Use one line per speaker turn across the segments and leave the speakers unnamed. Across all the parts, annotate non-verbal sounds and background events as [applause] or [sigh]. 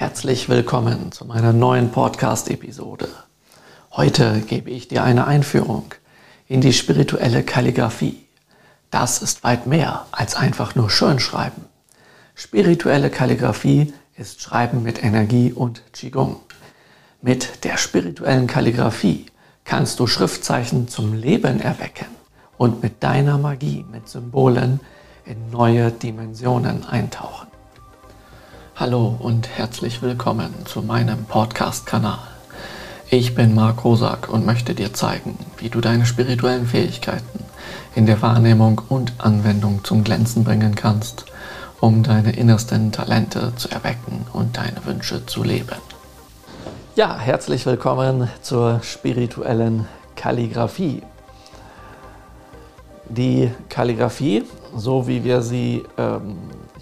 Herzlich willkommen zu meiner neuen Podcast-Episode. Heute gebe ich dir eine Einführung in die spirituelle Kalligraphie. Das ist weit mehr als einfach nur Schönschreiben. Spirituelle Kalligraphie ist Schreiben mit Energie und Qigong. Mit der spirituellen Kalligraphie kannst du Schriftzeichen zum Leben erwecken und mit deiner Magie, mit Symbolen in neue Dimensionen eintauchen. Hallo und herzlich willkommen zu meinem Podcast-Kanal. Ich bin Marc Rosak und möchte dir zeigen, wie du deine spirituellen Fähigkeiten in der Wahrnehmung und Anwendung zum Glänzen bringen kannst, um deine innersten Talente zu erwecken und deine Wünsche zu leben. Ja, herzlich willkommen zur spirituellen Kalligraphie. Die Kalligraphie, so wie wir sie ähm,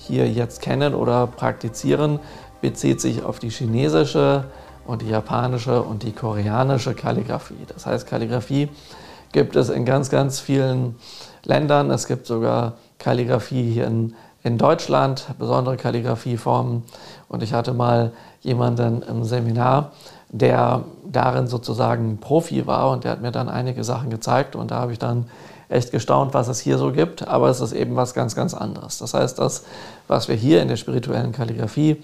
hier jetzt kennen oder praktizieren, bezieht sich auf die chinesische und die japanische und die koreanische Kalligraphie. Das heißt, Kalligraphie gibt es in ganz, ganz vielen Ländern. Es gibt sogar Kalligraphie hier in, in Deutschland, besondere Kalligraphieformen. Und ich hatte mal jemanden im Seminar, der darin sozusagen Profi war und der hat mir dann einige Sachen gezeigt und da habe ich dann echt gestaunt, was es hier so gibt, aber es ist eben was ganz, ganz anderes. Das heißt, das, was wir hier in der spirituellen Kalligraphie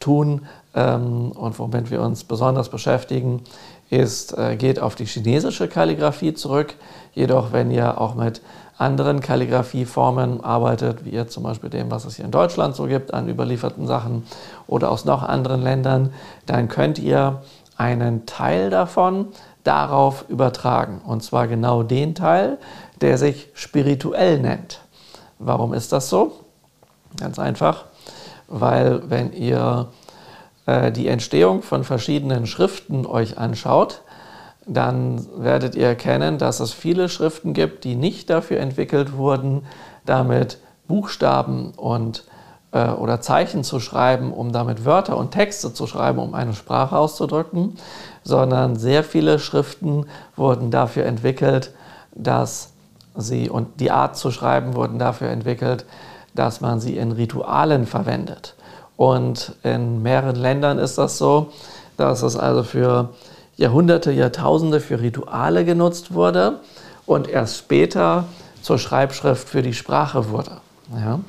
tun ähm, und womit wir uns besonders beschäftigen, ist, äh, geht auf die chinesische Kalligraphie zurück. Jedoch, wenn ihr auch mit anderen Kalligraphieformen arbeitet, wie ihr zum Beispiel dem, was es hier in Deutschland so gibt, an überlieferten Sachen oder aus noch anderen Ländern, dann könnt ihr einen Teil davon darauf übertragen. Und zwar genau den Teil, der sich spirituell nennt. Warum ist das so? Ganz einfach, weil wenn ihr äh, die Entstehung von verschiedenen Schriften euch anschaut, dann werdet ihr erkennen, dass es viele Schriften gibt, die nicht dafür entwickelt wurden, damit Buchstaben und äh, oder Zeichen zu schreiben, um damit Wörter und Texte zu schreiben, um eine Sprache auszudrücken, sondern sehr viele Schriften wurden dafür entwickelt, dass sie und die Art zu schreiben wurden dafür entwickelt, dass man sie in Ritualen verwendet. Und in mehreren Ländern ist das so, dass es also für Jahrhunderte, Jahrtausende für Rituale genutzt wurde und erst später zur Schreibschrift für die Sprache wurde. Ja?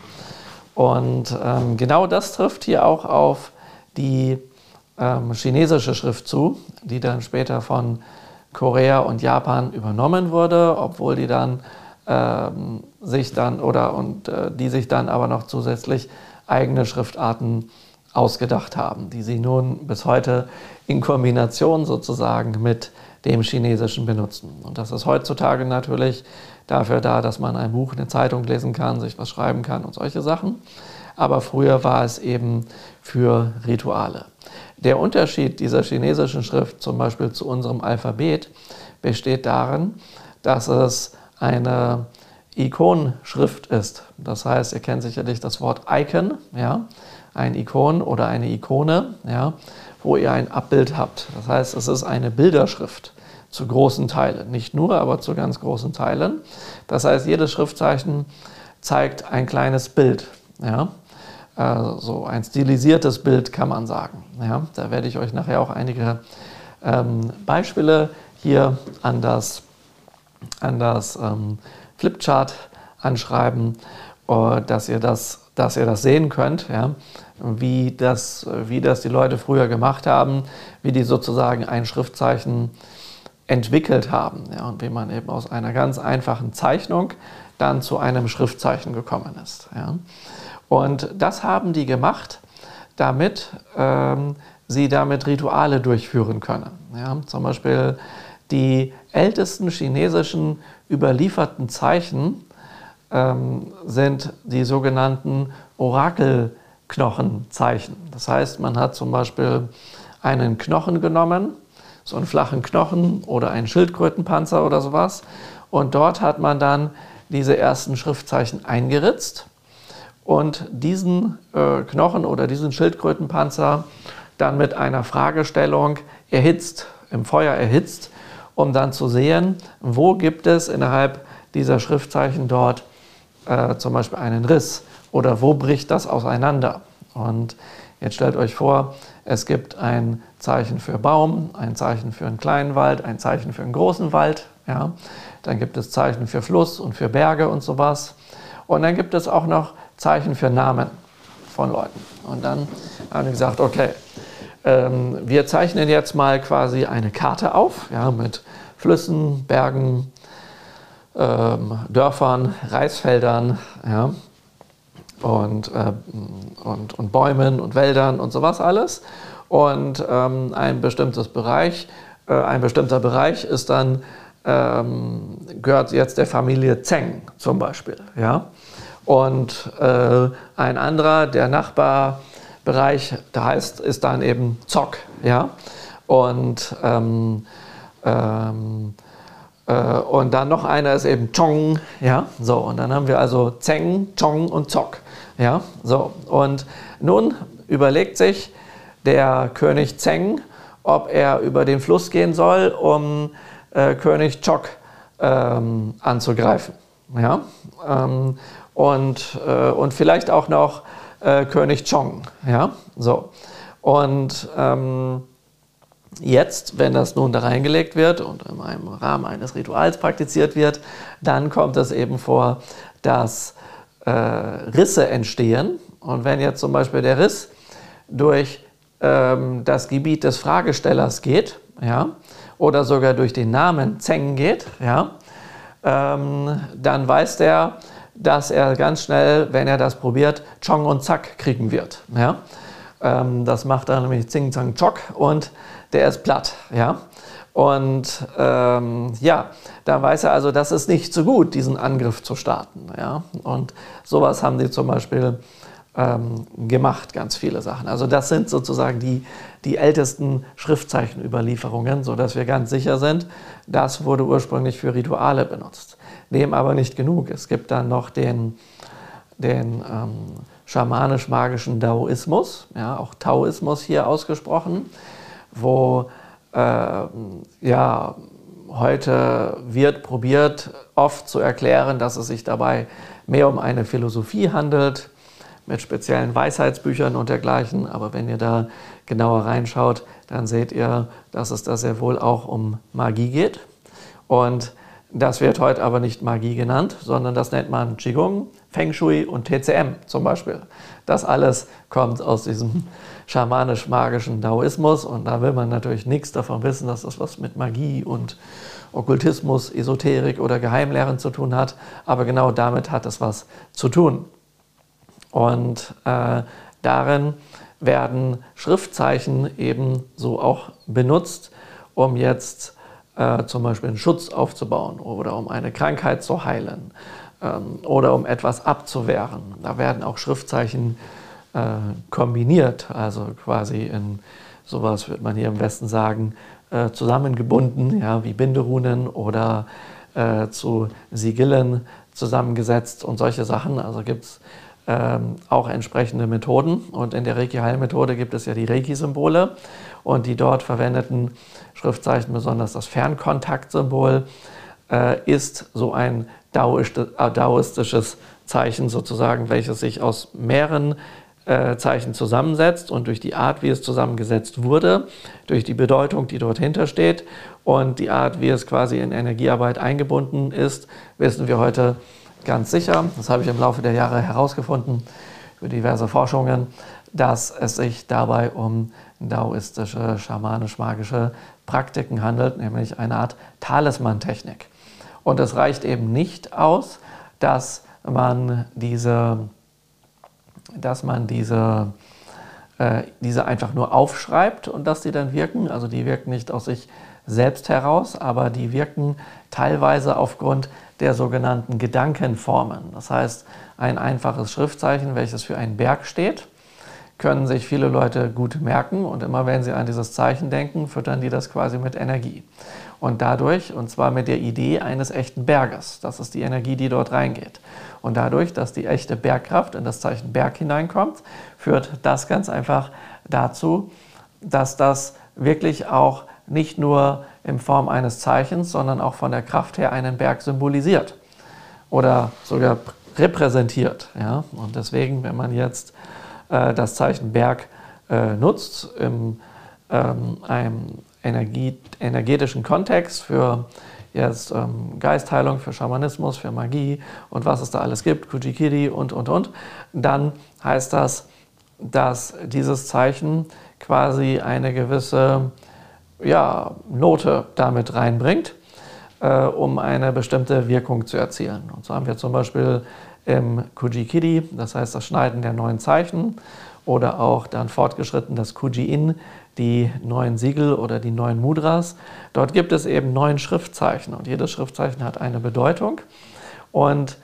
Und ähm, genau das trifft hier auch auf die ähm, chinesische Schrift zu, die dann später von Korea und Japan übernommen wurde, obwohl die dann ähm, sich dann oder und äh, die sich dann aber noch zusätzlich eigene Schriftarten ausgedacht haben, die sie nun bis heute in Kombination sozusagen mit dem Chinesischen benutzen. Und das ist heutzutage natürlich dafür da, dass man ein Buch, eine Zeitung lesen kann, sich was schreiben kann und solche Sachen. Aber früher war es eben für Rituale. Der Unterschied dieser chinesischen Schrift zum Beispiel zu unserem Alphabet besteht darin, dass es eine Ikonschrift ist. Das heißt, ihr kennt sicherlich das Wort Icon, ja, ein Ikon oder eine Ikone, ja, wo ihr ein Abbild habt. Das heißt, es ist eine Bilderschrift zu großen Teilen. Nicht nur, aber zu ganz großen Teilen. Das heißt, jedes Schriftzeichen zeigt ein kleines Bild. Ja? Also so ein stilisiertes Bild kann man sagen. Ja? Da werde ich euch nachher auch einige ähm, Beispiele hier an das, an das ähm, Flipchart anschreiben, äh, dass, ihr das, dass ihr das sehen könnt, ja? wie, das, wie das die Leute früher gemacht haben, wie die sozusagen ein Schriftzeichen entwickelt haben ja, und wie man eben aus einer ganz einfachen Zeichnung dann zu einem Schriftzeichen gekommen ist. Ja. Und das haben die gemacht, damit ähm, sie damit Rituale durchführen können. Ja. Zum Beispiel die ältesten chinesischen überlieferten Zeichen ähm, sind die sogenannten Orakelknochenzeichen. Das heißt, man hat zum Beispiel einen Knochen genommen, so einen flachen Knochen oder einen Schildkrötenpanzer oder sowas. Und dort hat man dann diese ersten Schriftzeichen eingeritzt und diesen äh, Knochen oder diesen Schildkrötenpanzer dann mit einer Fragestellung erhitzt, im Feuer erhitzt, um dann zu sehen, wo gibt es innerhalb dieser Schriftzeichen dort äh, zum Beispiel einen Riss oder wo bricht das auseinander. Und Jetzt stellt euch vor, es gibt ein Zeichen für Baum, ein Zeichen für einen kleinen Wald, ein Zeichen für einen großen Wald. Ja? Dann gibt es Zeichen für Fluss und für Berge und sowas. Und dann gibt es auch noch Zeichen für Namen von Leuten. Und dann haben wir gesagt, okay, ähm, wir zeichnen jetzt mal quasi eine Karte auf ja, mit Flüssen, Bergen, ähm, Dörfern, Reisfeldern ja, und, äh, und, und Bäumen und Wäldern und sowas alles. Und ähm, ein bestimmtes Bereich, äh, ein bestimmter Bereich ist dann ähm, gehört jetzt der Familie Zeng zum Beispiel. Ja? Und äh, ein anderer, der Nachbarbereich, da heißt, ist dann eben Zock. Ja? Und, ähm, ähm, äh, und dann noch einer ist eben Chong. Ja? So, und dann haben wir also Zeng, Chong und Zock. Ja? So, und nun überlegt sich der König Zeng, ob er über den Fluss gehen soll, um äh, König Chok ähm, anzugreifen. Ja? Ähm, und, äh, und vielleicht auch noch äh, König Chong. Ja? So. Und ähm, jetzt, wenn das nun da reingelegt wird und in einem Rahmen eines Rituals praktiziert wird, dann kommt es eben vor, dass äh, Risse entstehen. Und wenn jetzt zum Beispiel der Riss durch ähm, das Gebiet des Fragestellers geht, ja, oder sogar durch den Namen Zeng geht, ja, ähm, dann weiß der, dass er ganz schnell, wenn er das probiert, Chong und Zack kriegen wird. Ja. Ähm, das macht er nämlich Zing, Zang, Chok und der ist platt. Ja. Und ähm, ja, da weiß er also, das ist nicht so gut, diesen Angriff zu starten. Ja. Und sowas haben die zum Beispiel ähm, gemacht, ganz viele Sachen. Also das sind sozusagen die, die ältesten Schriftzeichenüberlieferungen, sodass wir ganz sicher sind, das wurde ursprünglich für Rituale benutzt. Dem aber nicht genug. Es gibt dann noch den, den ähm, schamanisch-magischen Daoismus, ja, auch Taoismus hier ausgesprochen, wo äh, ja, heute wird probiert, oft zu erklären, dass es sich dabei mehr um eine Philosophie handelt, mit speziellen Weisheitsbüchern und dergleichen. Aber wenn ihr da genauer reinschaut, dann seht ihr, dass es da sehr wohl auch um Magie geht. Und das wird heute aber nicht Magie genannt, sondern das nennt man Qigong, Feng Shui und TCM zum Beispiel. Das alles kommt aus diesem schamanisch-magischen Daoismus und da will man natürlich nichts davon wissen, dass das was mit Magie und Okkultismus, Esoterik oder Geheimlehren zu tun hat. Aber genau damit hat es was zu tun. Und äh, darin werden Schriftzeichen eben so auch benutzt, um jetzt äh, zum Beispiel einen Schutz aufzubauen oder um eine Krankheit zu heilen ähm, oder um etwas abzuwehren. Da werden auch Schriftzeichen äh, kombiniert, also quasi in sowas würde man hier im Westen sagen, äh, zusammengebunden, ja, wie Binderunen oder äh, zu Sigillen zusammengesetzt und solche Sachen. Also gibt es ähm, auch entsprechende Methoden. Und in der Reiki-Heilmethode gibt es ja die Reiki-Symbole und die dort verwendeten Schriftzeichen, besonders das Fernkontaktsymbol, äh, ist so ein äh, daoistisches Zeichen sozusagen, welches sich aus mehreren äh, Zeichen zusammensetzt und durch die Art, wie es zusammengesetzt wurde, durch die Bedeutung, die dort hintersteht und die Art, wie es quasi in Energiearbeit eingebunden ist, wissen wir heute ganz sicher, das habe ich im Laufe der Jahre herausgefunden über diverse Forschungen, dass es sich dabei um daoistische, schamanisch-magische Praktiken handelt, nämlich eine Art Talismantechnik. Und es reicht eben nicht aus, dass man diese, dass man diese, äh, diese einfach nur aufschreibt und dass die dann wirken. Also die wirken nicht aus sich selbst heraus, aber die wirken teilweise aufgrund der sogenannten Gedankenformen. Das heißt, ein einfaches Schriftzeichen, welches für einen Berg steht, können sich viele Leute gut merken und immer wenn sie an dieses Zeichen denken, füttern die das quasi mit Energie. Und dadurch, und zwar mit der Idee eines echten Berges, das ist die Energie, die dort reingeht. Und dadurch, dass die echte Bergkraft in das Zeichen Berg hineinkommt, führt das ganz einfach dazu, dass das wirklich auch nicht nur in Form eines Zeichens, sondern auch von der Kraft her einen Berg symbolisiert oder sogar repräsentiert. Ja? Und deswegen, wenn man jetzt äh, das Zeichen Berg äh, nutzt im ähm, einem Energie, energetischen Kontext für jetzt ähm, Geistheilung, für Schamanismus, für Magie und was es da alles gibt, Kujikiri und, und, und, dann heißt das, dass dieses Zeichen quasi eine gewisse ja, Note damit reinbringt, äh, um eine bestimmte Wirkung zu erzielen. Und so haben wir zum Beispiel im Kujikiri, das heißt das Schneiden der neuen Zeichen, oder auch dann fortgeschritten das Kuji-In, die neuen Siegel oder die neuen Mudras. Dort gibt es eben neun Schriftzeichen und jedes Schriftzeichen hat eine Bedeutung. Und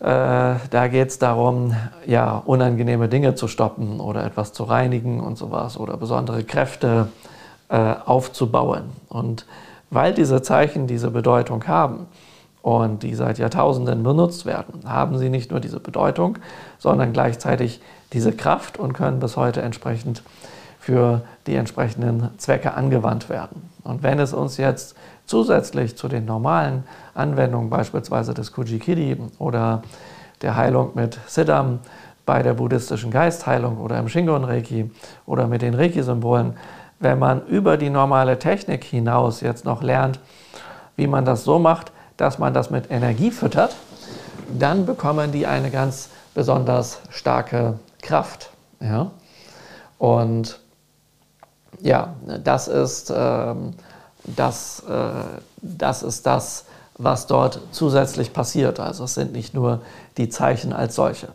äh, da geht es darum, ja, unangenehme Dinge zu stoppen oder etwas zu reinigen und sowas oder besondere Kräfte äh, aufzubauen. Und weil diese Zeichen diese Bedeutung haben und die seit Jahrtausenden benutzt werden, haben sie nicht nur diese Bedeutung, sondern gleichzeitig diese Kraft und können bis heute entsprechend für die entsprechenden Zwecke angewandt werden. Und wenn es uns jetzt zusätzlich zu den normalen Anwendungen, beispielsweise des Kujikiri oder der Heilung mit Siddham bei der buddhistischen Geistheilung oder im Shingon-Reiki oder mit den Reiki-Symbolen, wenn man über die normale Technik hinaus jetzt noch lernt, wie man das so macht, dass man das mit Energie füttert, dann bekommen die eine ganz besonders starke Kraft. Ja? Und ja, das ist, äh, das, äh, das ist das, was dort zusätzlich passiert. Also es sind nicht nur die Zeichen als solche.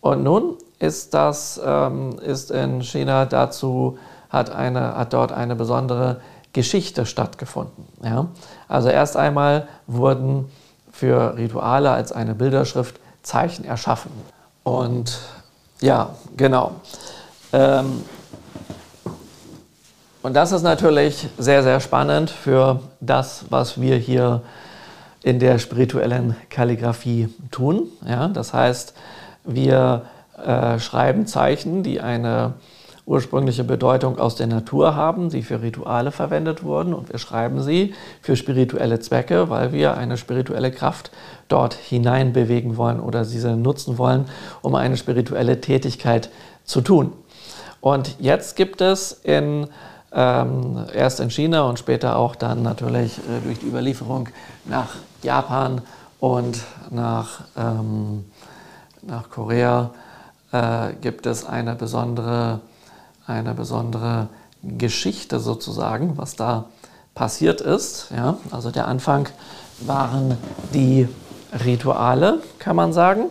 Und nun ist das ähm, ist in China dazu hat eine hat dort eine besondere Geschichte stattgefunden. Ja? Also erst einmal wurden für Rituale als eine Bilderschrift Zeichen erschaffen. Und ja, genau. Ähm, und das ist natürlich sehr, sehr spannend für das, was wir hier in der spirituellen Kalligraphie tun. Ja, das heißt, wir äh, schreiben Zeichen, die eine ursprüngliche Bedeutung aus der Natur haben, die für Rituale verwendet wurden und wir schreiben sie für spirituelle Zwecke, weil wir eine spirituelle Kraft dort hineinbewegen wollen oder diese nutzen wollen, um eine spirituelle Tätigkeit zu tun. Und jetzt gibt es in ähm, erst in China und später auch dann natürlich äh, durch die Überlieferung nach Japan und nach, ähm, nach Korea äh, gibt es eine besondere, eine besondere Geschichte sozusagen, was da passiert ist. Ja? Also der Anfang waren die Rituale, kann man sagen.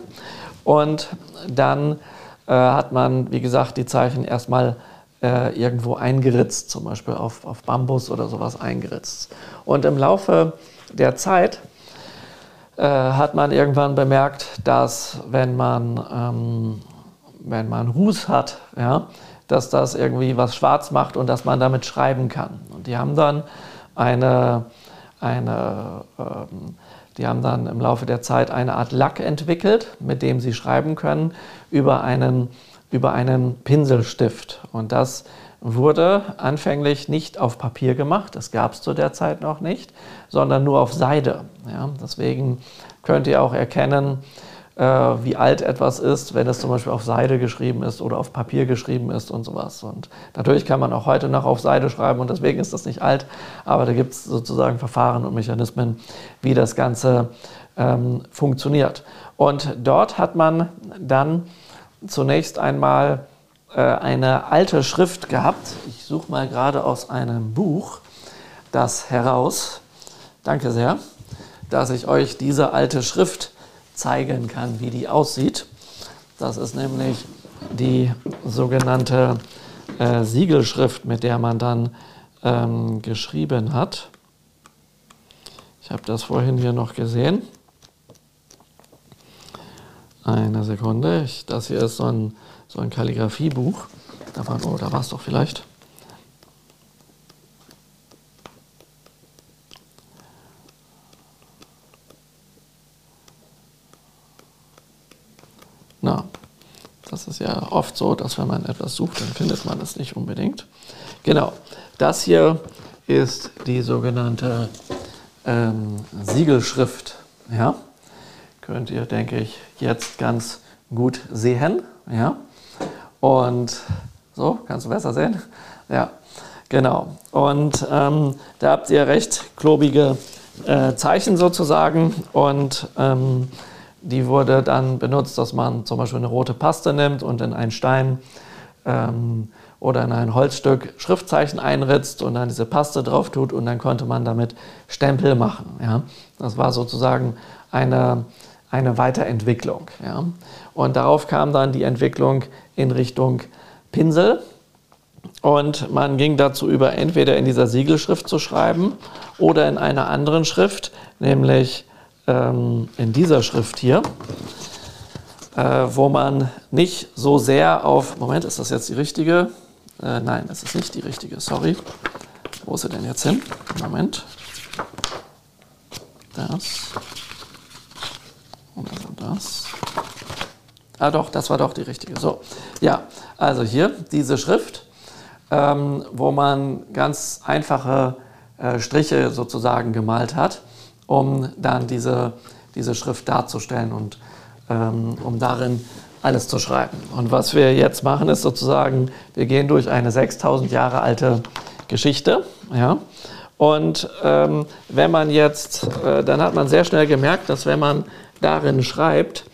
Und dann äh, hat man, wie gesagt, die Zeichen erstmal äh, irgendwo eingeritzt, zum Beispiel auf, auf Bambus oder sowas eingeritzt. Und im Laufe der Zeit äh, hat man irgendwann bemerkt, dass wenn man, ähm, wenn man Ruß hat, ja, dass das irgendwie was schwarz macht und dass man damit schreiben kann. Und die haben dann eine, eine ähm, die haben dann im Laufe der Zeit eine Art Lack entwickelt, mit dem sie schreiben können über einen über einen Pinselstift. Und das wurde anfänglich nicht auf Papier gemacht, das gab es zu der Zeit noch nicht, sondern nur auf Seide. Ja, deswegen könnt ihr auch erkennen, wie alt etwas ist, wenn es zum Beispiel auf Seide geschrieben ist oder auf Papier geschrieben ist und sowas. Und natürlich kann man auch heute noch auf Seide schreiben und deswegen ist das nicht alt, aber da gibt es sozusagen Verfahren und Mechanismen, wie das Ganze ähm, funktioniert. Und dort hat man dann zunächst einmal äh, eine alte Schrift gehabt. Ich suche mal gerade aus einem Buch das heraus. Danke sehr, dass ich euch diese alte Schrift zeigen kann, wie die aussieht. Das ist nämlich die sogenannte äh, Siegelschrift, mit der man dann ähm, geschrieben hat. Ich habe das vorhin hier noch gesehen. Eine Sekunde. Ich, das hier ist so ein, so ein Kalligrafiebuch. Da war, oh, da war es doch vielleicht. Na, das ist ja oft so, dass wenn man etwas sucht, dann findet man es nicht unbedingt. Genau, das hier ist die sogenannte ähm, Siegelschrift. Ja? könnt ihr, denke ich, jetzt ganz gut sehen. Ja? Und So, kannst du besser sehen? Ja, genau. Und ähm, da habt ihr recht klobige äh, Zeichen sozusagen und ähm, die wurde dann benutzt, dass man zum Beispiel eine rote Paste nimmt und in einen Stein ähm, oder in ein Holzstück Schriftzeichen einritzt und dann diese Paste drauf tut und dann konnte man damit Stempel machen. Ja? Das war sozusagen eine, eine Weiterentwicklung. Ja? Und darauf kam dann die Entwicklung in Richtung Pinsel. Und man ging dazu über, entweder in dieser Siegelschrift zu schreiben oder in einer anderen Schrift, nämlich ähm, in dieser Schrift hier, äh, wo man nicht so sehr auf, Moment, ist das jetzt die richtige? Äh, nein, das ist nicht die richtige, sorry. Wo ist sie denn jetzt hin? Moment. Das. Und das. Ah doch, das war doch die richtige. So, ja, also hier diese Schrift, ähm, wo man ganz einfache äh, Striche sozusagen gemalt hat, um dann diese, diese Schrift darzustellen und ähm, um darin alles zu schreiben. Und was wir jetzt machen, ist sozusagen, wir gehen durch eine 6000 Jahre alte Geschichte. Ja? Und ähm, wenn man jetzt, äh, dann hat man sehr schnell gemerkt, dass wenn man darin schreibt,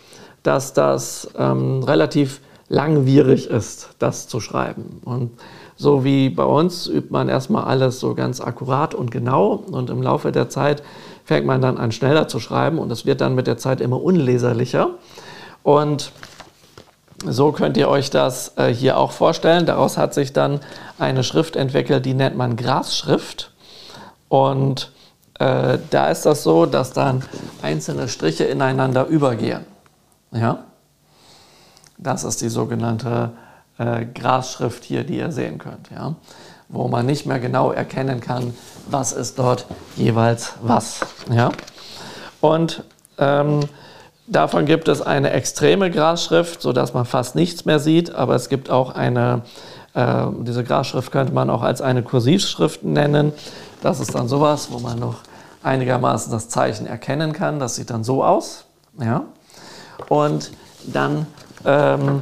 dass das ähm, relativ langwierig ist, das zu schreiben. Und so wie bei uns übt man erstmal alles so ganz akkurat und genau und im Laufe der Zeit fängt man dann an schneller zu schreiben und es wird dann mit der Zeit immer unleserlicher. Und so könnt ihr euch das äh, hier auch vorstellen. Daraus hat sich dann eine Schrift entwickelt, die nennt man Grasschrift. Und äh, da ist das so, dass dann einzelne Striche ineinander übergehen. Ja? Das ist die sogenannte äh, Grasschrift hier, die ihr sehen könnt, ja? wo man nicht mehr genau erkennen kann, was ist dort jeweils was. Ja? Und ähm, davon gibt es eine extreme Grasschrift, sodass man fast nichts mehr sieht, aber es gibt auch eine, äh, diese Grasschrift könnte man auch als eine Kursivschrift nennen. Das ist dann sowas, wo man noch einigermaßen das Zeichen erkennen kann. Das sieht dann so aus. Ja? Und dann ähm,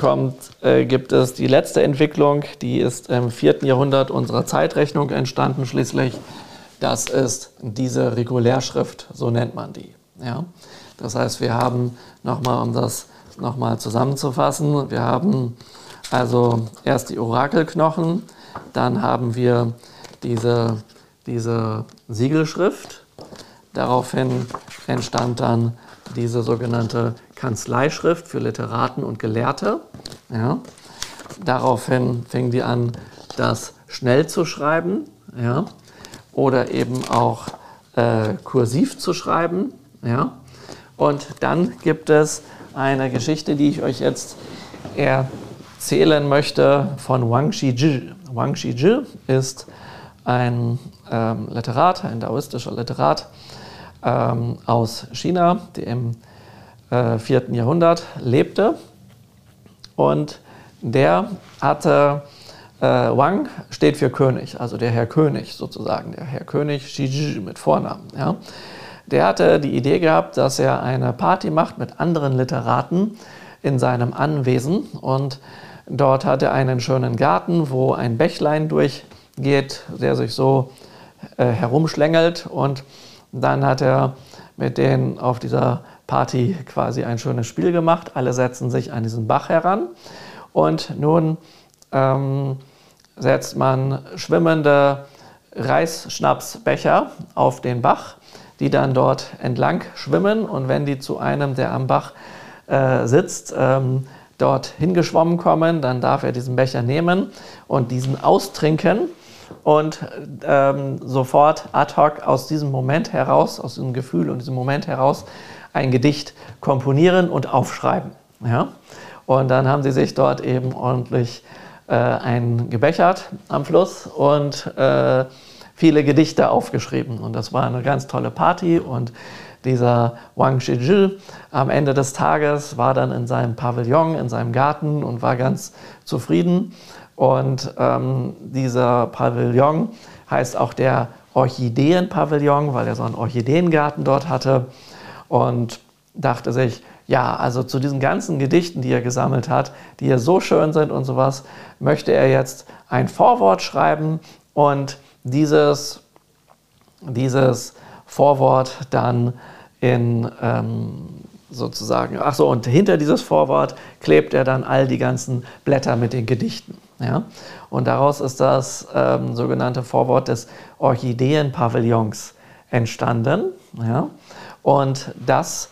kommt, äh, gibt es die letzte Entwicklung, die ist im vierten Jahrhundert unserer Zeitrechnung entstanden schließlich. Das ist diese Regulärschrift, so nennt man die. Ja? Das heißt, wir haben nochmal, um das nochmal zusammenzufassen, wir haben also erst die Orakelknochen, dann haben wir diese, diese Siegelschrift, daraufhin entstand dann diese sogenannte Kanzleischrift für Literaten und Gelehrte. Ja. Daraufhin fing die an, das schnell zu schreiben ja, oder eben auch äh, kursiv zu schreiben. Ja. Und dann gibt es eine Geschichte, die ich euch jetzt erzählen möchte von Wang Shiji. Wang Shiji ist ein ähm, Literat, ein daoistischer Literat, ähm, aus China, der im äh, 4. Jahrhundert lebte. Und der hatte, äh, Wang steht für König, also der Herr König sozusagen, der Herr König Shiji mit Vornamen. Ja. Der hatte die Idee gehabt, dass er eine Party macht mit anderen Literaten in seinem Anwesen und dort hat er einen schönen Garten, wo ein Bächlein durchgeht, der sich so äh, herumschlängelt und dann hat er mit denen auf dieser Party quasi ein schönes Spiel gemacht. Alle setzen sich an diesen Bach heran und nun ähm, setzt man schwimmende Reisschnapsbecher auf den Bach, die dann dort entlang schwimmen und wenn die zu einem, der am Bach äh, sitzt, ähm, dort hingeschwommen kommen, dann darf er diesen Becher nehmen und diesen austrinken und ähm, sofort ad hoc aus diesem Moment heraus, aus diesem Gefühl und diesem Moment heraus ein Gedicht komponieren und aufschreiben. Ja? Und dann haben sie sich dort eben ordentlich äh, ein gebechert am Fluss und äh, viele Gedichte aufgeschrieben. Und das war eine ganz tolle Party und dieser Wang Shiji am Ende des Tages war dann in seinem Pavillon, in seinem Garten und war ganz zufrieden. Und ähm, dieser Pavillon heißt auch der Orchideenpavillon, weil er so einen Orchideengarten dort hatte. Und dachte sich, ja, also zu diesen ganzen Gedichten, die er gesammelt hat, die ja so schön sind und sowas, möchte er jetzt ein Vorwort schreiben und dieses, dieses Vorwort dann in ähm, sozusagen, ach so, und hinter dieses Vorwort klebt er dann all die ganzen Blätter mit den Gedichten. Ja? Und daraus ist das ähm, sogenannte Vorwort des Orchideenpavillons entstanden. Ja? Und das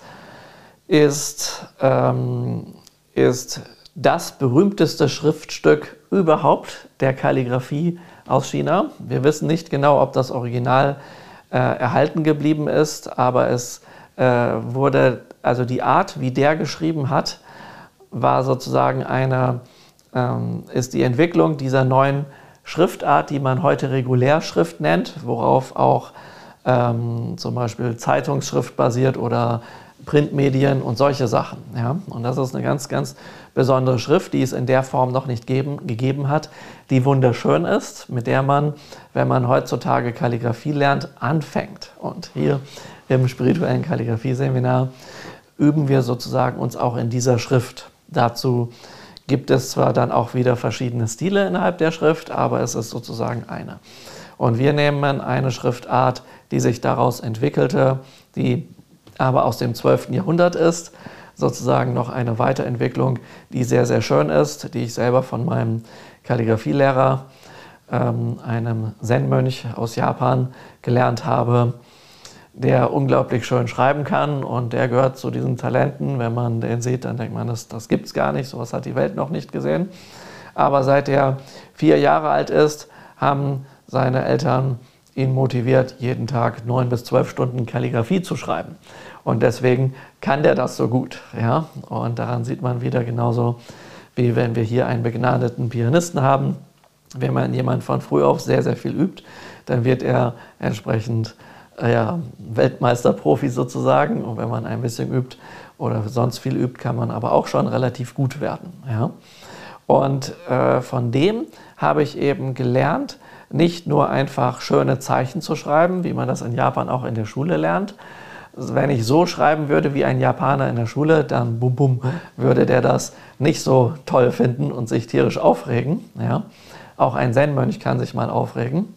ist, ähm, ist das berühmteste Schriftstück überhaupt der Kalligraphie aus China. Wir wissen nicht genau, ob das Original äh, erhalten geblieben ist, aber es äh, wurde, also die Art, wie der geschrieben hat, war sozusagen eine, ähm, ist die Entwicklung dieser neuen Schriftart, die man heute Regulärschrift nennt, worauf auch ähm, zum Beispiel Zeitungsschrift basiert oder Printmedien und solche Sachen. Ja? Und das ist eine ganz, ganz besondere Schrift, die es in der Form noch nicht geben, gegeben hat, die wunderschön ist, mit der man, wenn man heutzutage Kalligrafie lernt, anfängt. Und hier im spirituellen Kalligrafie-Seminar üben wir sozusagen uns auch in dieser Schrift. Dazu gibt es zwar dann auch wieder verschiedene Stile innerhalb der Schrift, aber es ist sozusagen eine. Und wir nehmen eine Schriftart, die sich daraus entwickelte, die aber aus dem 12. Jahrhundert ist. Sozusagen noch eine Weiterentwicklung, die sehr, sehr schön ist, die ich selber von meinem Kalligrafielehrer, ähm, einem Zen-Mönch aus Japan, gelernt habe, der unglaublich schön schreiben kann und der gehört zu diesen Talenten. Wenn man den sieht, dann denkt man, das, das gibt es gar nicht, sowas hat die Welt noch nicht gesehen. Aber seit er vier Jahre alt ist, haben seine Eltern ihn motiviert, jeden Tag neun bis zwölf Stunden Kalligrafie zu schreiben. Und deswegen kann der das so gut. Ja? Und daran sieht man wieder genauso, wie wenn wir hier einen begnadeten Pianisten haben. Wenn man jemand von früh auf sehr, sehr viel übt, dann wird er entsprechend äh, ja, Weltmeisterprofi sozusagen. Und wenn man ein bisschen übt oder sonst viel übt, kann man aber auch schon relativ gut werden. Ja? Und äh, von dem habe ich eben gelernt, nicht nur einfach schöne Zeichen zu schreiben, wie man das in Japan auch in der Schule lernt, wenn ich so schreiben würde wie ein Japaner in der Schule, dann bum bum, würde der das nicht so toll finden und sich tierisch aufregen. Ja? Auch ein Zen-Mönch kann sich mal aufregen.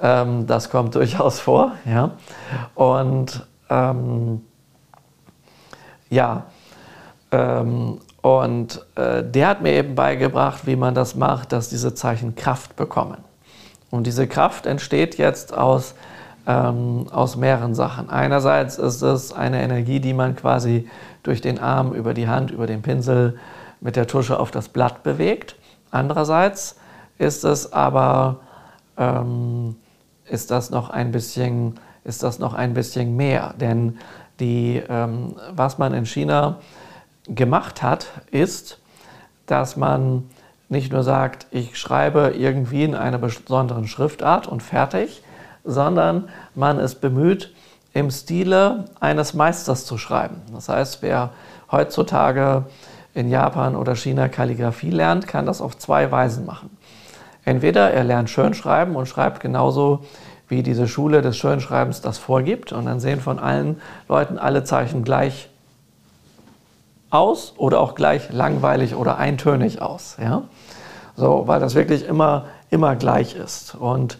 Ähm, das kommt [laughs] durchaus vor. Ja? Und ähm, ja, ähm, und äh, der hat mir eben beigebracht, wie man das macht, dass diese Zeichen Kraft bekommen. Und diese Kraft entsteht jetzt aus ähm, aus mehreren Sachen. Einerseits ist es eine Energie, die man quasi durch den Arm, über die Hand, über den Pinsel mit der Tusche auf das Blatt bewegt. Andererseits ist es aber ähm, ist das noch ein bisschen ist das noch ein bisschen mehr, denn die, ähm, was man in China gemacht hat, ist, dass man nicht nur sagt, ich schreibe irgendwie in einer besonderen Schriftart und fertig, sondern man ist bemüht, im Stile eines Meisters zu schreiben. Das heißt, wer heutzutage in Japan oder China Kalligrafie lernt, kann das auf zwei Weisen machen. Entweder er lernt Schönschreiben und schreibt genauso, wie diese Schule des Schönschreibens das vorgibt, und dann sehen von allen Leuten alle Zeichen gleich aus oder auch gleich langweilig oder eintönig aus. Ja? So, weil das wirklich immer, immer gleich ist. Und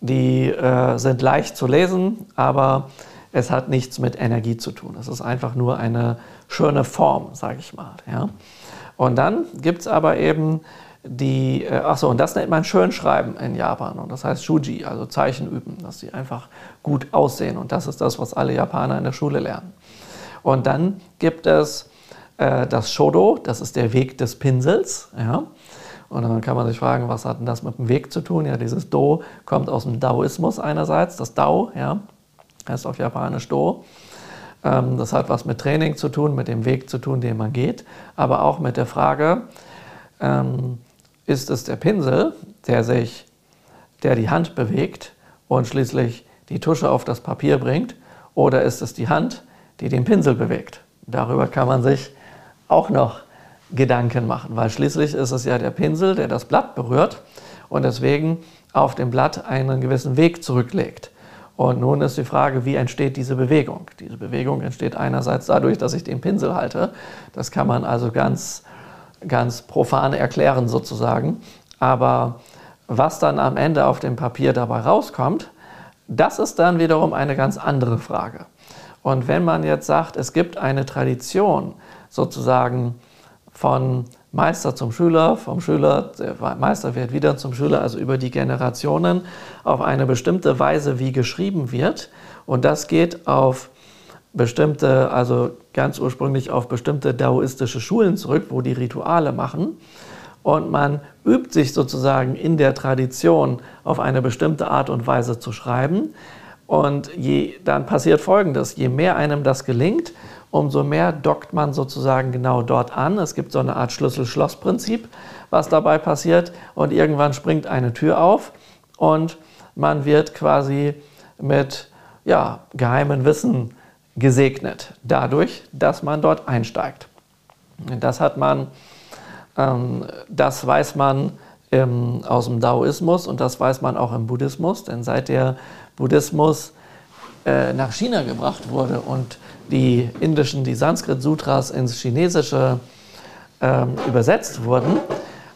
die äh, sind leicht zu lesen, aber es hat nichts mit Energie zu tun. Es ist einfach nur eine schöne Form, sage ich mal. Ja? Und dann gibt es aber eben die, äh, achso, und das nennt man Schönschreiben in Japan. Und das heißt Shuji, also Zeichen üben, dass sie einfach gut aussehen. Und das ist das, was alle Japaner in der Schule lernen. Und dann gibt es äh, das Shodo, das ist der Weg des Pinsels. Ja? Und dann kann man sich fragen, was hat denn das mit dem Weg zu tun? Ja, dieses Do kommt aus dem Daoismus einerseits, das Dao, ja, heißt auf Japanisch Do. Ähm, das hat was mit Training zu tun, mit dem Weg zu tun, den man geht, aber auch mit der Frage, ähm, ist es der Pinsel, der sich, der die Hand bewegt und schließlich die Tusche auf das Papier bringt, oder ist es die Hand, die den Pinsel bewegt? Darüber kann man sich auch noch Gedanken machen, weil schließlich ist es ja der Pinsel, der das Blatt berührt und deswegen auf dem Blatt einen gewissen Weg zurücklegt. Und nun ist die Frage, wie entsteht diese Bewegung? Diese Bewegung entsteht einerseits dadurch, dass ich den Pinsel halte. Das kann man also ganz, ganz profan erklären sozusagen. Aber was dann am Ende auf dem Papier dabei rauskommt, das ist dann wiederum eine ganz andere Frage. Und wenn man jetzt sagt, es gibt eine Tradition sozusagen von Meister zum Schüler, vom Schüler, der Meister wird wieder zum Schüler, also über die Generationen auf eine bestimmte Weise, wie geschrieben wird. Und das geht auf bestimmte, also ganz ursprünglich auf bestimmte daoistische Schulen zurück, wo die Rituale machen. Und man übt sich sozusagen in der Tradition auf eine bestimmte Art und Weise zu schreiben. Und je, dann passiert Folgendes, je mehr einem das gelingt, umso mehr dockt man sozusagen genau dort an. Es gibt so eine Art Schlüssel-Schloss-Prinzip, was dabei passiert. Und irgendwann springt eine Tür auf und man wird quasi mit ja, geheimen Wissen gesegnet, dadurch, dass man dort einsteigt. Das hat man, ähm, das weiß man ähm, aus dem Daoismus und das weiß man auch im Buddhismus, denn seit der Buddhismus äh, nach China gebracht wurde und die indischen, die Sanskrit-Sutras ins Chinesische äh, übersetzt wurden,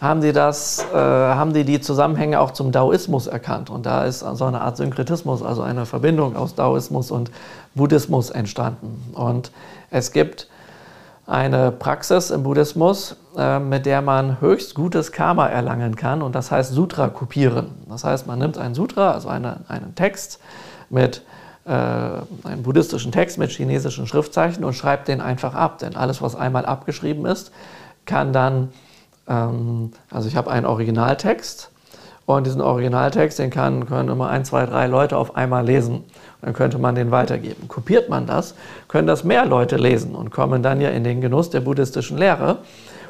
haben die, das, äh, haben die die Zusammenhänge auch zum Daoismus erkannt. Und da ist so eine Art Synkretismus, also eine Verbindung aus Daoismus und Buddhismus entstanden. Und es gibt eine Praxis im Buddhismus, äh, mit der man höchst gutes Karma erlangen kann. Und das heißt Sutra kopieren. Das heißt, man nimmt einen Sutra, also eine, einen Text mit einen buddhistischen Text mit chinesischen Schriftzeichen und schreibt den einfach ab. Denn alles, was einmal abgeschrieben ist, kann dann, ähm, also ich habe einen Originaltext und diesen Originaltext, den kann, können immer ein, zwei, drei Leute auf einmal lesen. Dann könnte man den weitergeben. Kopiert man das, können das mehr Leute lesen und kommen dann ja in den Genuss der buddhistischen Lehre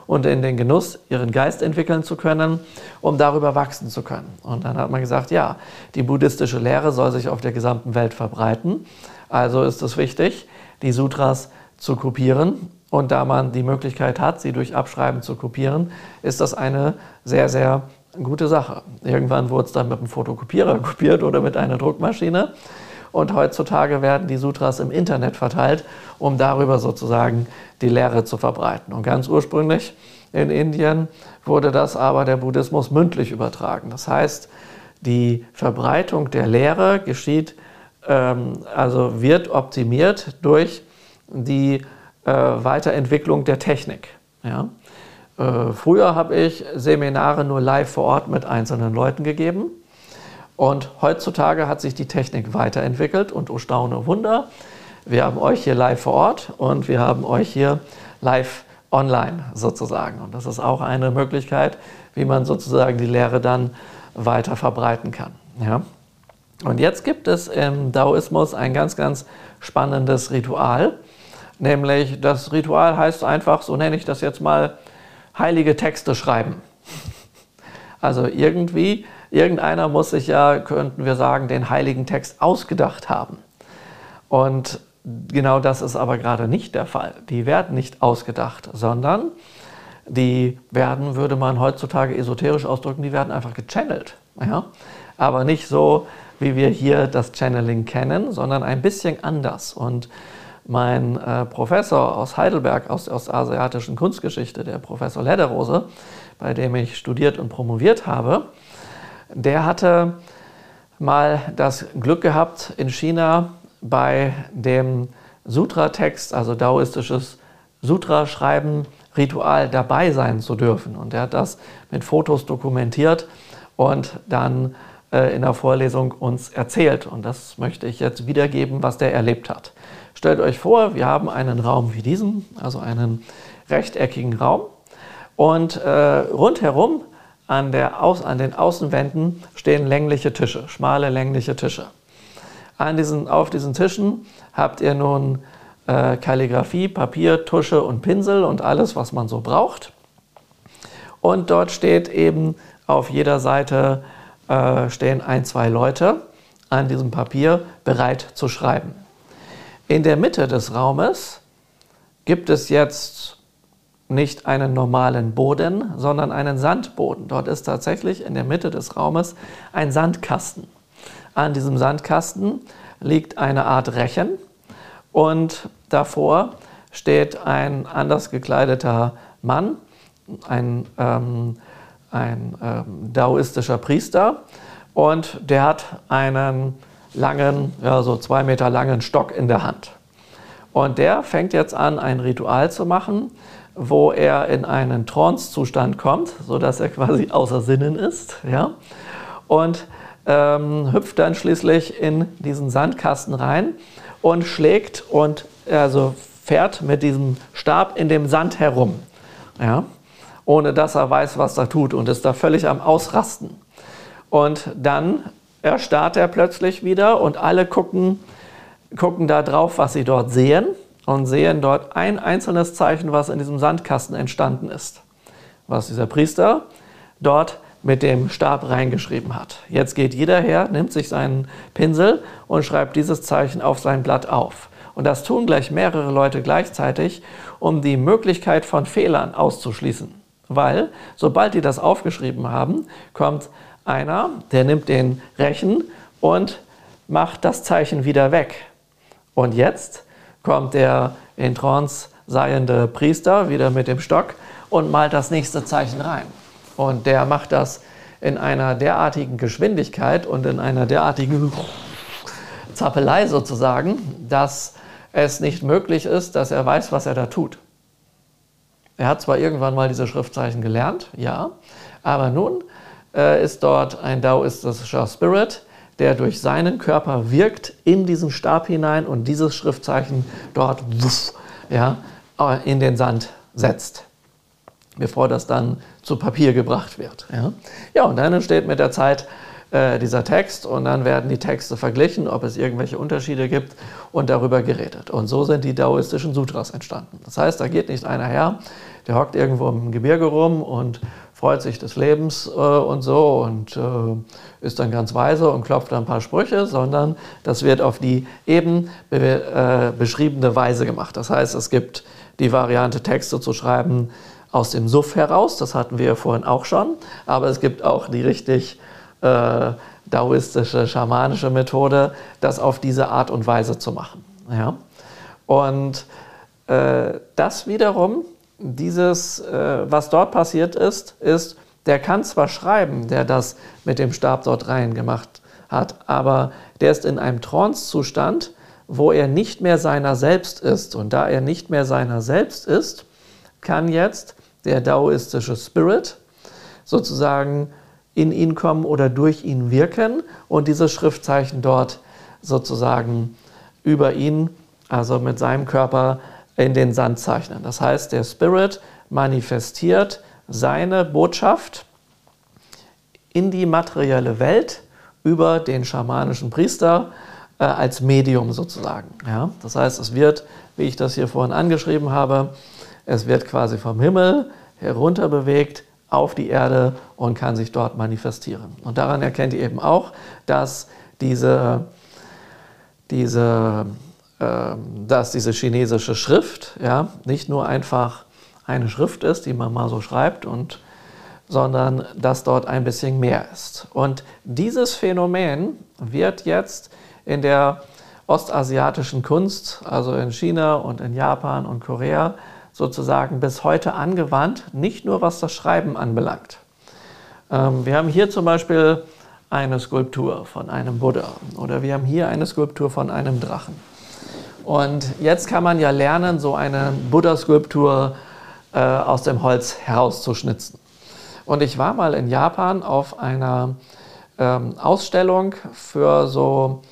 und in den Genuss, ihren Geist entwickeln zu können, um darüber wachsen zu können. Und dann hat man gesagt, ja, die buddhistische Lehre soll sich auf der gesamten Welt verbreiten. Also ist es wichtig, die Sutras zu kopieren. Und da man die Möglichkeit hat, sie durch Abschreiben zu kopieren, ist das eine sehr, sehr gute Sache. Irgendwann wurde es dann mit einem Fotokopierer [laughs] kopiert oder mit einer Druckmaschine. Und heutzutage werden die Sutras im Internet verteilt, um darüber sozusagen die Lehre zu verbreiten. Und ganz ursprünglich in Indien wurde das aber der Buddhismus mündlich übertragen. Das heißt, die Verbreitung der Lehre geschieht, ähm, also wird optimiert durch die äh, Weiterentwicklung der Technik. Ja? Äh, früher habe ich Seminare nur live vor Ort mit einzelnen Leuten gegeben. Und heutzutage hat sich die Technik weiterentwickelt und oh staune Wunder, wir haben euch hier live vor Ort und wir haben euch hier live online sozusagen. Und das ist auch eine Möglichkeit, wie man sozusagen die Lehre dann weiter verbreiten kann. Ja? Und jetzt gibt es im Daoismus ein ganz, ganz spannendes Ritual. Nämlich das Ritual heißt einfach, so nenne ich das jetzt mal, heilige Texte schreiben. Also irgendwie Irgendeiner muss sich ja, könnten wir sagen, den heiligen Text ausgedacht haben. Und genau das ist aber gerade nicht der Fall. Die werden nicht ausgedacht, sondern die werden, würde man heutzutage esoterisch ausdrücken, die werden einfach gechannelt. Ja? Aber nicht so, wie wir hier das Channeling kennen, sondern ein bisschen anders. Und mein äh, Professor aus Heidelberg, aus der ostasiatischen Kunstgeschichte, der Professor Lederose, bei dem ich studiert und promoviert habe, der hatte mal das Glück gehabt, in China bei dem Sutra-Text, also daoistisches Sutra-Schreiben, Ritual dabei sein zu dürfen. Und er hat das mit Fotos dokumentiert und dann äh, in der Vorlesung uns erzählt. Und das möchte ich jetzt wiedergeben, was der erlebt hat. Stellt euch vor, wir haben einen Raum wie diesen, also einen rechteckigen Raum. Und äh, rundherum an, der Aus, an den Außenwänden stehen längliche Tische, schmale längliche Tische. An diesen, auf diesen Tischen habt ihr nun äh, Kalligrafie, Papier, Tusche und Pinsel und alles, was man so braucht. Und dort steht eben auf jeder Seite äh, stehen ein, zwei Leute an diesem Papier bereit zu schreiben. In der Mitte des Raumes gibt es jetzt nicht einen normalen Boden, sondern einen Sandboden. Dort ist tatsächlich in der Mitte des Raumes ein Sandkasten. an diesem Sandkasten liegt eine Art Rechen und davor steht ein anders gekleideter Mann, ein, ähm, ein ähm, daoistischer Priester und der hat einen langen, ja, so zwei Meter langen Stock in der Hand. Und der fängt jetzt an, ein Ritual zu machen, wo er in einen Trance-Zustand kommt, sodass er quasi außer Sinnen ist. Ja? Und ähm, hüpft dann schließlich in diesen Sandkasten rein und schlägt und also fährt mit diesem Stab in dem Sand herum. Ja? Ohne dass er weiß, was er tut und ist da völlig am Ausrasten. Und dann erstarrt er plötzlich wieder und alle gucken, gucken da drauf, was sie dort sehen und sehen dort ein einzelnes Zeichen, was in diesem Sandkasten entstanden ist. Was dieser Priester dort mit dem Stab reingeschrieben hat. Jetzt geht jeder her, nimmt sich seinen Pinsel und schreibt dieses Zeichen auf sein Blatt auf. Und das tun gleich mehrere Leute gleichzeitig, um die Möglichkeit von Fehlern auszuschließen. Weil, sobald die das aufgeschrieben haben, kommt einer, der nimmt den Rechen und macht das Zeichen wieder weg. Und jetzt kommt der in Trance seiende Priester wieder mit dem Stock und malt das nächste Zeichen rein. Und der macht das in einer derartigen Geschwindigkeit und in einer derartigen Zappelei sozusagen, dass es nicht möglich ist, dass er weiß, was er da tut. Er hat zwar irgendwann mal diese Schriftzeichen gelernt, ja, aber nun äh, ist dort ein daoistischer Spirit, der durch seinen Körper wirkt in diesen Stab hinein und dieses Schriftzeichen dort wuff, ja, in den Sand setzt, bevor das dann zu Papier gebracht wird. Ja, ja und dann entsteht mit der Zeit äh, dieser Text und dann werden die Texte verglichen, ob es irgendwelche Unterschiede gibt und darüber geredet. Und so sind die daoistischen Sutras entstanden. Das heißt, da geht nicht einer her, der hockt irgendwo im Gebirge rum und freut sich des Lebens äh, und so und äh, ist dann ganz weise und klopft ein paar Sprüche, sondern das wird auf die eben be äh, beschriebene Weise gemacht. Das heißt, es gibt die Variante, Texte zu schreiben aus dem Suff heraus, das hatten wir ja vorhin auch schon, aber es gibt auch die richtig äh, daoistische, schamanische Methode, das auf diese Art und Weise zu machen. Ja? Und äh, das wiederum dieses, äh, was dort passiert ist, ist, der kann zwar schreiben, der das mit dem Stab dort rein gemacht hat, aber der ist in einem Trance-Zustand, wo er nicht mehr seiner selbst ist. Und da er nicht mehr seiner selbst ist, kann jetzt der daoistische Spirit sozusagen in ihn kommen oder durch ihn wirken und dieses Schriftzeichen dort sozusagen über ihn, also mit seinem Körper, in den Sand zeichnen. Das heißt, der Spirit manifestiert seine Botschaft in die materielle Welt über den schamanischen Priester äh, als Medium sozusagen. Ja? Das heißt, es wird, wie ich das hier vorhin angeschrieben habe, es wird quasi vom Himmel herunter bewegt auf die Erde und kann sich dort manifestieren. Und daran erkennt ihr eben auch, dass diese, diese dass diese chinesische Schrift ja, nicht nur einfach eine Schrift ist, die man mal so schreibt, und, sondern dass dort ein bisschen mehr ist. Und dieses Phänomen wird jetzt in der ostasiatischen Kunst, also in China und in Japan und Korea, sozusagen bis heute angewandt, nicht nur was das Schreiben anbelangt. Ähm, wir haben hier zum Beispiel eine Skulptur von einem Buddha oder wir haben hier eine Skulptur von einem Drachen. Und jetzt kann man ja lernen, so eine Buddha-Skulptur äh, aus dem Holz herauszuschnitzen. Und ich war mal in Japan auf einer ähm, Ausstellung für so,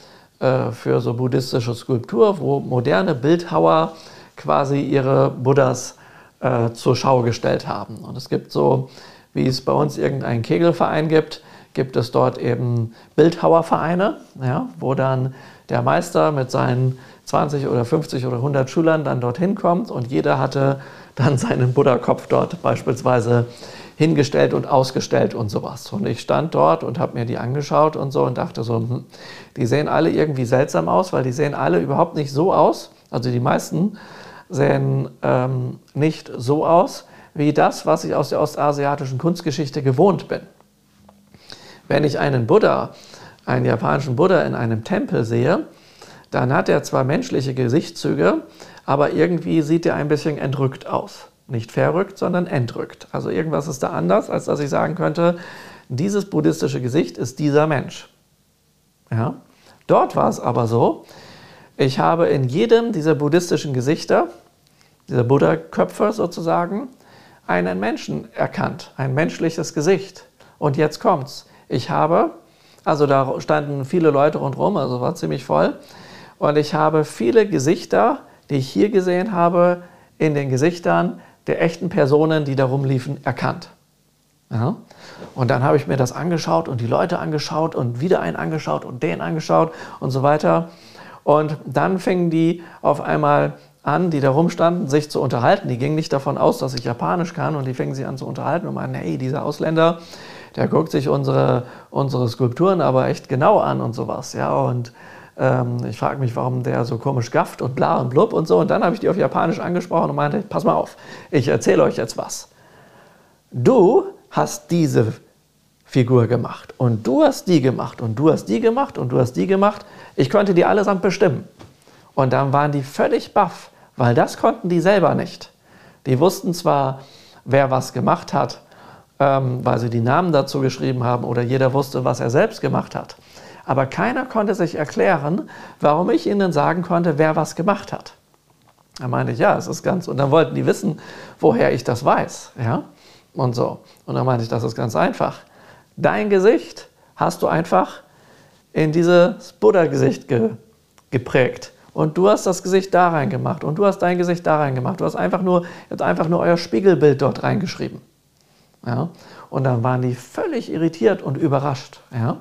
äh, für so buddhistische Skulptur, wo moderne Bildhauer quasi ihre Buddhas äh, zur Schau gestellt haben. Und es gibt so, wie es bei uns irgendeinen Kegelverein gibt, gibt es dort eben Bildhauervereine, ja, wo dann der Meister mit seinen 20 oder 50 oder 100 Schülern dann dorthin kommt und jeder hatte dann seinen Buddha-Kopf dort beispielsweise hingestellt und ausgestellt und sowas. Und ich stand dort und habe mir die angeschaut und so und dachte so, hm, die sehen alle irgendwie seltsam aus, weil die sehen alle überhaupt nicht so aus. Also die meisten sehen ähm, nicht so aus wie das, was ich aus der ostasiatischen Kunstgeschichte gewohnt bin. Wenn ich einen Buddha einen japanischen Buddha in einem Tempel sehe, dann hat er zwar menschliche Gesichtszüge, aber irgendwie sieht er ein bisschen entrückt aus. Nicht verrückt, sondern entrückt. Also irgendwas ist da anders, als dass ich sagen könnte, dieses buddhistische Gesicht ist dieser Mensch. Ja? Dort war es aber so, ich habe in jedem dieser buddhistischen Gesichter, dieser Buddha-Köpfe sozusagen, einen Menschen erkannt, ein menschliches Gesicht. Und jetzt kommt's. Ich habe, also da standen viele Leute rundherum, also war ziemlich voll. Und ich habe viele Gesichter, die ich hier gesehen habe, in den Gesichtern der echten Personen, die da rumliefen, erkannt. Ja. Und dann habe ich mir das angeschaut und die Leute angeschaut und wieder einen angeschaut und den angeschaut und so weiter. Und dann fingen die auf einmal an, die da rumstanden, sich zu unterhalten. Die gingen nicht davon aus, dass ich Japanisch kann und die fingen sich an zu unterhalten und meinen, hey, dieser Ausländer, der guckt sich unsere, unsere Skulpturen aber echt genau an und sowas. Ja, und ähm, ich frage mich, warum der so komisch gafft und bla und blub und so. Und dann habe ich die auf Japanisch angesprochen und meinte, pass mal auf, ich erzähle euch jetzt was. Du hast diese Figur gemacht und du hast die gemacht und du hast die gemacht und du hast die gemacht. Ich konnte die allesamt bestimmen. Und dann waren die völlig baff, weil das konnten die selber nicht. Die wussten zwar, wer was gemacht hat, ähm, weil sie die Namen dazu geschrieben haben oder jeder wusste, was er selbst gemacht hat. Aber keiner konnte sich erklären, warum ich ihnen sagen konnte, wer was gemacht hat. Da meinte ich, ja, es ist ganz. Und dann wollten die wissen, woher ich das weiß. Ja? Und so. Und dann meinte ich, das ist ganz einfach. Dein Gesicht hast du einfach in dieses Buddha-Gesicht ge geprägt. Und du hast das Gesicht da reingemacht und du hast dein Gesicht da reingemacht. Du hast einfach nur, hast einfach nur euer Spiegelbild dort reingeschrieben. Ja? Und dann waren die völlig irritiert und überrascht. Ja?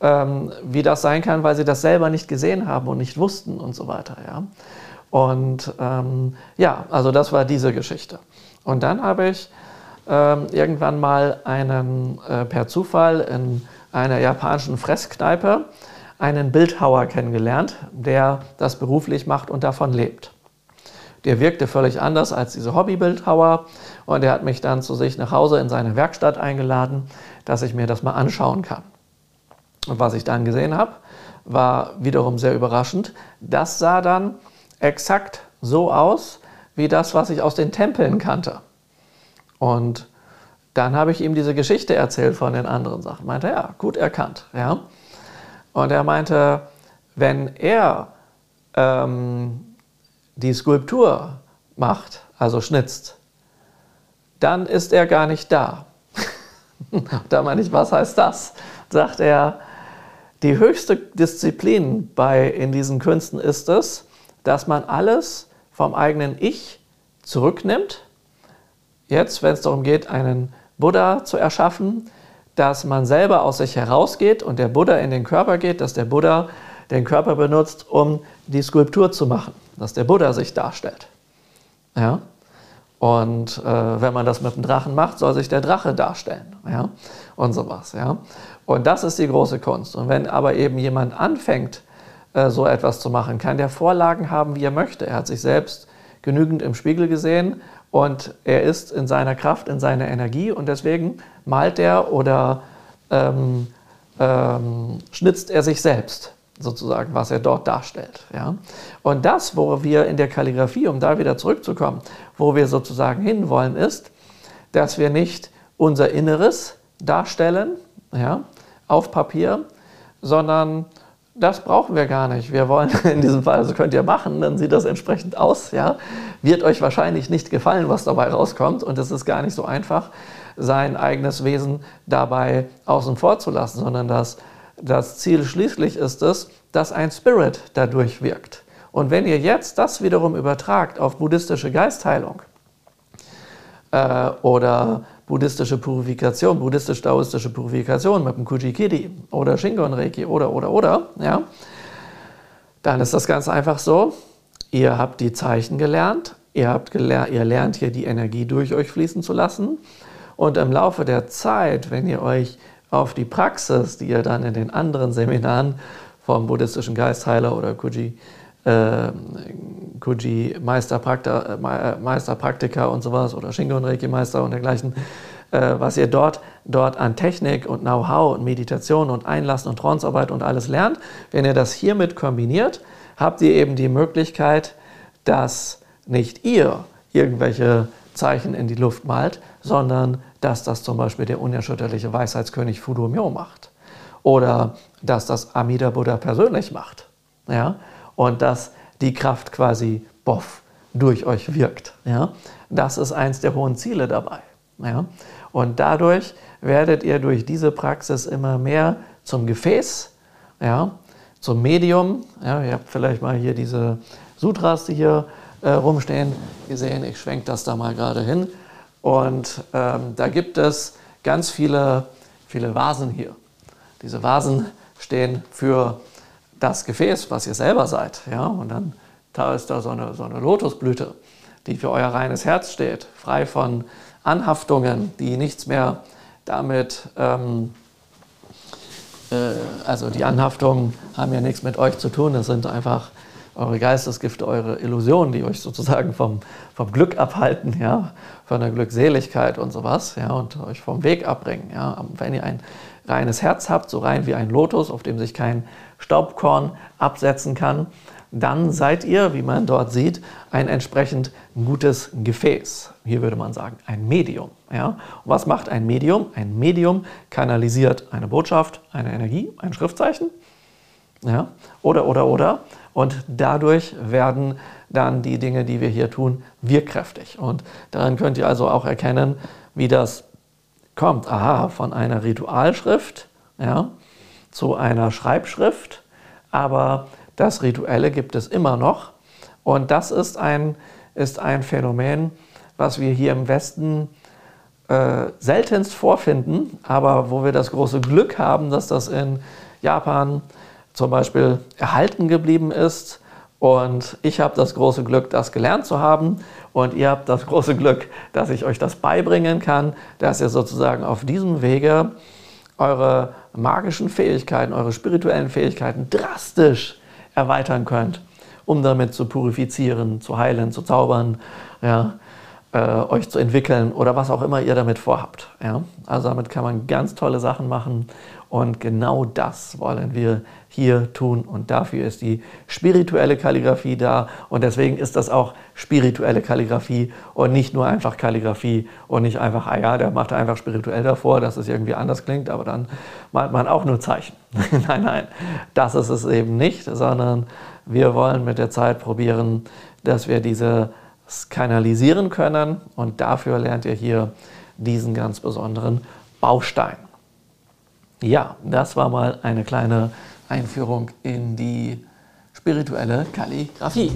Ähm, wie das sein kann, weil sie das selber nicht gesehen haben und nicht wussten und so weiter. Ja? Und ähm, ja, also das war diese Geschichte. Und dann habe ich ähm, irgendwann mal einen äh, per Zufall in einer japanischen Fresskneipe einen Bildhauer kennengelernt, der das beruflich macht und davon lebt. Der wirkte völlig anders als diese Hobbybildhauer und er hat mich dann zu sich nach Hause in seine Werkstatt eingeladen, dass ich mir das mal anschauen kann. Und was ich dann gesehen habe, war wiederum sehr überraschend. Das sah dann exakt so aus wie das, was ich aus den Tempeln kannte. Und dann habe ich ihm diese Geschichte erzählt von den anderen Sachen. Meinte, ja, gut erkannt. Ja? Und er meinte, wenn er ähm, die Skulptur macht, also schnitzt, dann ist er gar nicht da. [laughs] da meine ich, was heißt das? Sagt er, die höchste Disziplin bei, in diesen Künsten ist es, dass man alles vom eigenen Ich zurücknimmt. Jetzt, wenn es darum geht, einen Buddha zu erschaffen, dass man selber aus sich herausgeht und der Buddha in den Körper geht, dass der Buddha den Körper benutzt, um die Skulptur zu machen, dass der Buddha sich darstellt. Ja? Und äh, wenn man das mit dem Drachen macht, soll sich der Drache darstellen. Ja? Und sowas. Ja? Und das ist die große Kunst. Und wenn aber eben jemand anfängt, äh, so etwas zu machen, kann der Vorlagen haben, wie er möchte. Er hat sich selbst genügend im Spiegel gesehen und er ist in seiner Kraft, in seiner Energie und deswegen malt er oder ähm, ähm, schnitzt er sich selbst sozusagen, was er dort darstellt. Ja? Und das, wo wir in der Kalligrafie, um da wieder zurückzukommen, wo wir sozusagen hinwollen, ist, dass wir nicht unser Inneres darstellen ja, auf Papier, sondern das brauchen wir gar nicht. Wir wollen [laughs] in diesem Fall, also könnt ihr machen, dann sieht das entsprechend aus. Ja? Wird euch wahrscheinlich nicht gefallen, was dabei rauskommt. Und es ist gar nicht so einfach, sein eigenes Wesen dabei außen vor zu lassen, sondern das das Ziel schließlich ist es, dass ein Spirit dadurch wirkt. Und wenn ihr jetzt das wiederum übertragt auf buddhistische Geistheilung äh, oder buddhistische Purifikation, buddhistisch-daoistische Purifikation mit dem Kujikiri oder Shingon Reiki oder, oder, oder, ja, dann ist das ganz einfach so, ihr habt die Zeichen gelernt, ihr, habt gelernt, ihr lernt hier die Energie durch euch fließen zu lassen. Und im Laufe der Zeit, wenn ihr euch auf die Praxis, die ihr dann in den anderen Seminaren vom buddhistischen Geistheiler oder Kuji äh, Kuji Meisterpraktiker, Meisterpraktiker und sowas oder Shingon Reiki Meister und dergleichen, äh, was ihr dort, dort an Technik und Know-how und Meditation und Einlassen und Trancearbeit und alles lernt, wenn ihr das hiermit kombiniert, habt ihr eben die Möglichkeit, dass nicht ihr irgendwelche Zeichen in die Luft malt, sondern dass das zum Beispiel der unerschütterliche Weisheitskönig Fudo Myo macht. Oder dass das Amida Buddha persönlich macht. Ja? Und dass die Kraft quasi boff durch euch wirkt. Ja? Das ist eins der hohen Ziele dabei. Ja? Und dadurch werdet ihr durch diese Praxis immer mehr zum Gefäß, ja? zum Medium. Ja? Ihr habt vielleicht mal hier diese Sutras, die hier äh, rumstehen, gesehen. Ich schwenke das da mal gerade hin. Und ähm, da gibt es ganz viele, viele Vasen hier. Diese Vasen stehen für das Gefäß, was ihr selber seid. Ja? Und dann da ist da so eine, so eine Lotusblüte, die für euer reines Herz steht, frei von Anhaftungen, die nichts mehr damit, ähm, äh, also die Anhaftungen haben ja nichts mit euch zu tun, das sind einfach eure Geistesgifte, eure Illusionen, die euch sozusagen vom, vom Glück abhalten, ja, von der Glückseligkeit und sowas, ja, und euch vom Weg abbringen. Ja. Wenn ihr ein reines Herz habt, so rein wie ein Lotus, auf dem sich kein Staubkorn absetzen kann, dann seid ihr, wie man dort sieht, ein entsprechend gutes Gefäß. Hier würde man sagen, ein Medium. Ja? Was macht ein Medium? Ein Medium kanalisiert eine Botschaft, eine Energie, ein Schriftzeichen. Ja? Oder, oder, oder. Und dadurch werden dann die Dinge, die wir hier tun, wirkkräftig. Und daran könnt ihr also auch erkennen, wie das kommt. Aha, von einer Ritualschrift ja, zu einer Schreibschrift. Aber das Rituelle gibt es immer noch. Und das ist ein, ist ein Phänomen, was wir hier im Westen äh, seltenst vorfinden, aber wo wir das große Glück haben, dass das in Japan zum Beispiel erhalten geblieben ist. Und ich habe das große Glück, das gelernt zu haben. Und ihr habt das große Glück, dass ich euch das beibringen kann, dass ihr sozusagen auf diesem Wege eure magischen Fähigkeiten, eure spirituellen Fähigkeiten drastisch erweitern könnt, um damit zu purifizieren, zu heilen, zu zaubern, ja, äh, euch zu entwickeln oder was auch immer ihr damit vorhabt. Ja. Also damit kann man ganz tolle Sachen machen und genau das wollen wir hier tun und dafür ist die spirituelle Kalligrafie da und deswegen ist das auch spirituelle Kalligrafie und nicht nur einfach Kalligrafie und nicht einfach, ah ja, der macht einfach spirituell davor, dass es irgendwie anders klingt, aber dann malt man auch nur Zeichen. [laughs] nein, nein, das ist es eben nicht, sondern wir wollen mit der Zeit probieren, dass wir diese kanalisieren können und dafür lernt ihr hier diesen ganz besonderen Baustein. Ja, das war mal eine kleine Einführung in die spirituelle Kalligraphie.